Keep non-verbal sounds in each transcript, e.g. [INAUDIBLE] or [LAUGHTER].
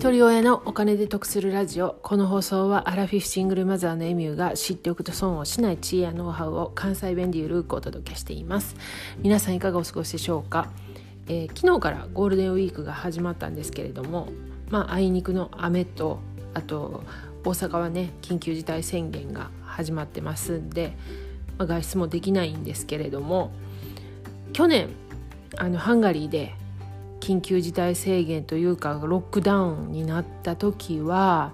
一人親のお金で得するラジオ。この放送はアラフィフシングルマザーのエミューが知っておくと損をしない知恵やノウハウを関西弁でゆるくお届けしています。皆さんいかがお過ごしでしょうか、えー、昨日からゴールデンウィークが始まったんですけれどもまああいにくの雨とあと大阪はね緊急事態宣言が始まってますんで、まあ、外出もできないんですけれども去年あのハンガリーで緊急事態宣言というかロックダウンになった時は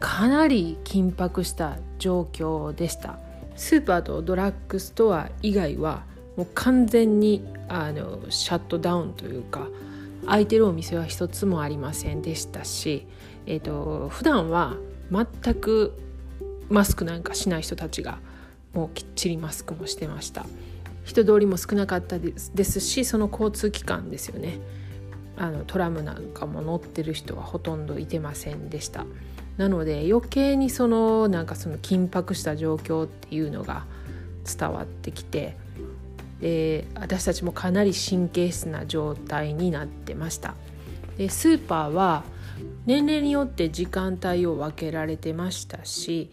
かなり緊迫した状況でした。スーパーとドラッグストア以外はもう完全にあのシャットダウンというか空いてるお店は一つもありませんでしたし、えーと、普段は全くマスクなんかしない人たちがもうきっちりマスクもしてました。人通りも少なかったですしその交通機関ですよね。あのトラムなんかも乗ってる人はほとんどいてませんでした。なので余計にそのなんかその緊迫した状況っていうのが伝わってきてで私たちもかなり神経質な状態になってました。でスーパーは年齢によって時間帯を分けられてましたし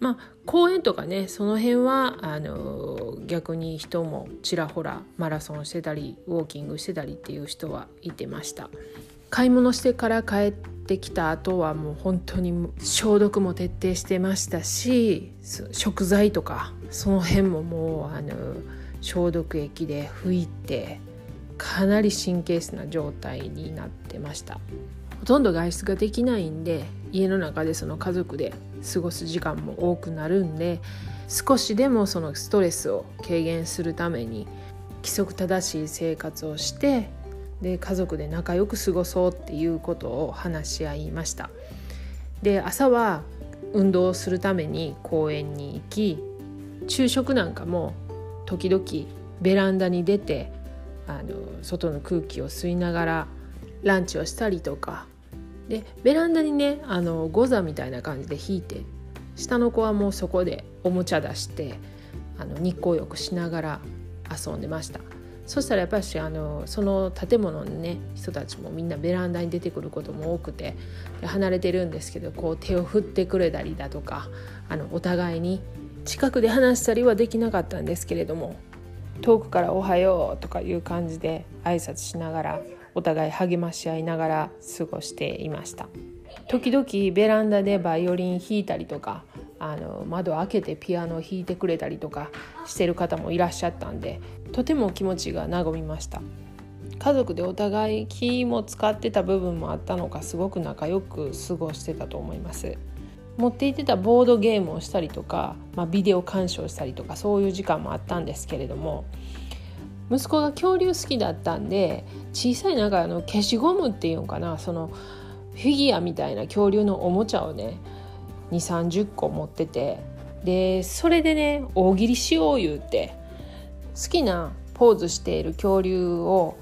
まあ公園とかねその辺はあの逆に人もちらほらマラソンしてたりウォーキングしてたりっていう人はいてました。買い物してから帰ってきた後はもう本当に消毒も徹底してましたし食材とかその辺ももうあの消毒液で拭いてかなり神経質な状態になってました。ほとんど外出ができないんで家の中でその家族で過ごす時間も多くなるんで少しでもそのストレスを軽減するために規則正しい生活をしてで家族で仲良く過ごそうっていうことを話し合いました。で朝は運動をするために公園に行き昼食なんかも時々ベランダに出てあの外の空気を吸いながらランチをしたりとか。でベランダにねあのゴザみたいな感じで引いて下の子はもうそこでおもちゃ出してあの日光浴しながら遊んでました。そしたらやっぱりあのその建物のね人たちもみんなベランダに出てくることも多くて離れてるんですけどこう手を振ってくれたりだとかあのお互いに近くで話したりはできなかったんですけれども遠くから「おはよう」とかいう感じで挨拶しながらお互い励まし合いながら過ごしていました。時々ベランダでバイオリン弾いたりとかあの窓開けてピアノを弾いてくれたりとかしてる方もいらっしゃったんでとても気持ちが和みました。家族でお互い気も使ってた部分もあったのかすごく仲良く過ごしてたと思います。持っていってたボードゲームをしたりとか、まあ、ビデオ鑑賞したりとかそういう時間もあったんですけれども息子が恐竜好きだったんで小さいなんかあの消しゴムっていうのかなそのフィギュアみたいな恐竜のおもちゃをね2 3 0個持っててでそれでね大喜利しよう言うて好きなポーズしている恐竜を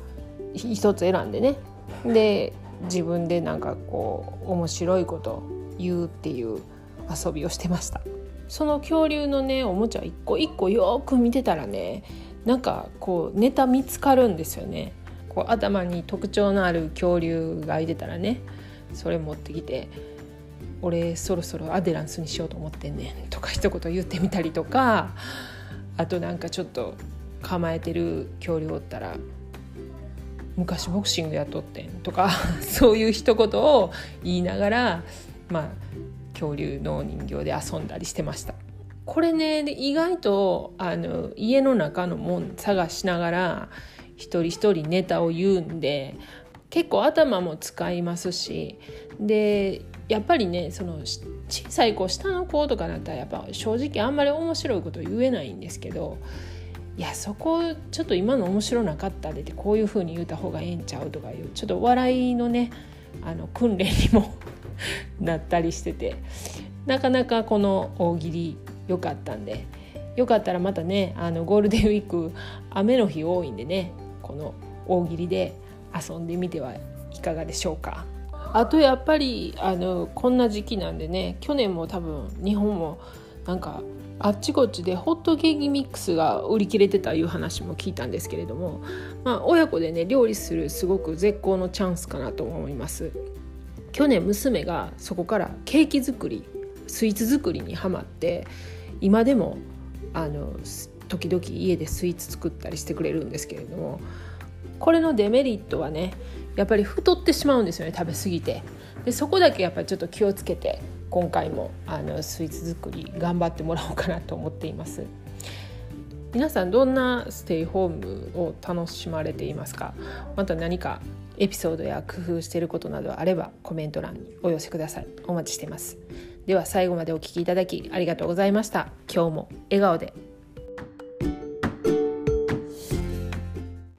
一つ選んでねで自分でなんかこう面白いこと言うっていう遊びをしてました。その恐竜のねおもちゃ一個一個よく見てたらねなんかこうネタ見つかるんですよねこう頭に特徴のある恐竜がいてたらねそれ持ってきて「俺そろそろアデランスにしようと思ってんねん [LAUGHS]」とか一言言ってみたりとかあとなんかちょっと構えてる恐竜おったら「昔ボクシングやっとってん」とか [LAUGHS] そういう一言を言いながらまあ恐竜の人形で遊んだりしてました。これね意外とあの家の中のもん探しながら一人一人ネタを言うんで結構頭も使いますしでやっぱりねその小さい子下の子とかだったらやっぱ正直あんまり面白いこと言えないんですけどいやそこちょっと今の面白なかったでってこういうふうに言うた方がええんちゃうとかいうちょっと笑いのねあの訓練にも [LAUGHS] なったりしててなかなかこの大喜利良かったんでよかったらまたねあのゴールデンウィーク雨の日多いんでねこの大喜利で遊んでみてはいかがでしょうか。あとやっぱりあのこんな時期なんでね去年も多分日本もなんかあっちこっちでホットケーキミックスが売り切れてたいう話も聞いたんですけれども、まあ、親子でね料理するすごく絶好のチャンスかなと思います。去年娘がそこからケーキ作りスイーツ作りにはまって今でもあの時々家でスイーツ作ったりしてくれるんですけれどもこれのデメリットはねやっぱり太ってしまうんですよね食べ過ぎて。でそこだけやっぱりちょっと気をつけて今回もあのスイーツ作り頑張ってもらおうかなと思っています。皆さんどんなステイホームを楽しまれていますか？また何かエピソードや工夫していることなどあればコメント欄にお寄せください。お待ちしてます。では最後までお聴きいただきありがとうございました。今日も笑顔で。